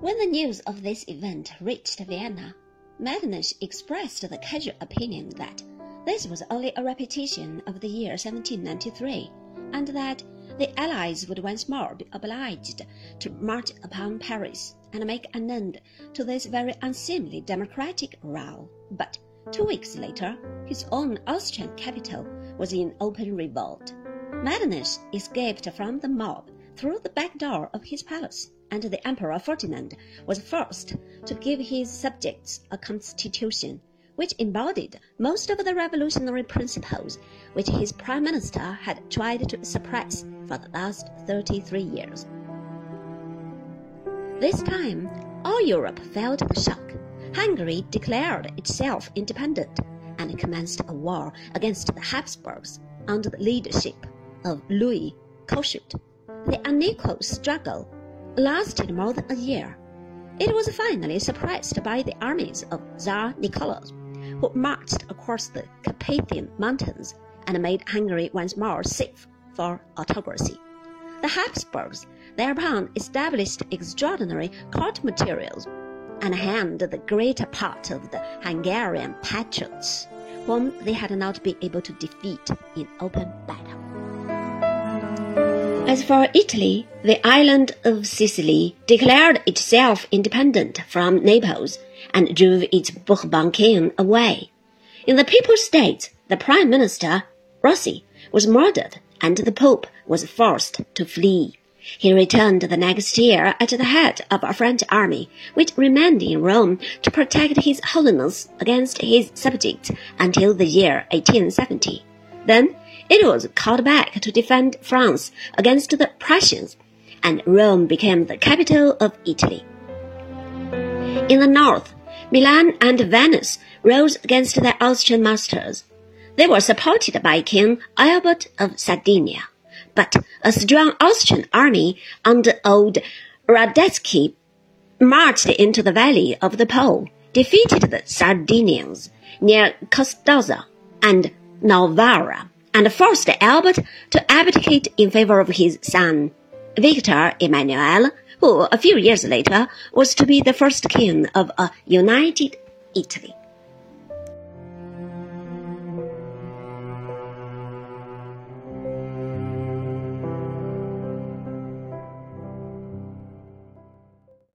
When the news of this event reached Vienna, Metternich expressed the casual opinion that this was only a repetition of the year 1793, and that the Allies would once more be obliged to march upon Paris and make an end to this very unseemly democratic row. But two weeks later, his own Austrian capital was in open revolt. Metternich escaped from the mob through the back door of his palace and the Emperor Ferdinand was forced to give his subjects a constitution which embodied most of the revolutionary principles which his prime minister had tried to suppress for the last 33 years. This time, all Europe felt the shock. Hungary declared itself independent and commenced a war against the Habsburgs under the leadership of Louis Kossuth. The unequal struggle lasted more than a year. It was finally suppressed by the armies of Tsar Nicholas, who marched across the Carpathian Mountains and made Hungary once more safe for autocracy. The Habsburgs thereupon established extraordinary court martials and hanged the greater part of the Hungarian patriots, whom they had not been able to defeat in open battle. As for Italy, the island of Sicily declared itself independent from Naples and drove its Bourbon king away. In the Papal States, the Prime Minister, Rossi, was murdered and the Pope was forced to flee. He returned the next year at the head of a French army, which remained in Rome to protect His Holiness against his subjects until the year 1870. Then it was called back to defend France against the Prussians, and Rome became the capital of Italy. In the north, Milan and Venice rose against their Austrian masters. They were supported by King Albert of Sardinia, but a strong Austrian army under old Radetzky marched into the valley of the Po, defeated the Sardinians near Custozza and Novara, and forced Albert to abdicate in favor of his son, Victor Emmanuel, who a few years later was to be the first king of a united Italy.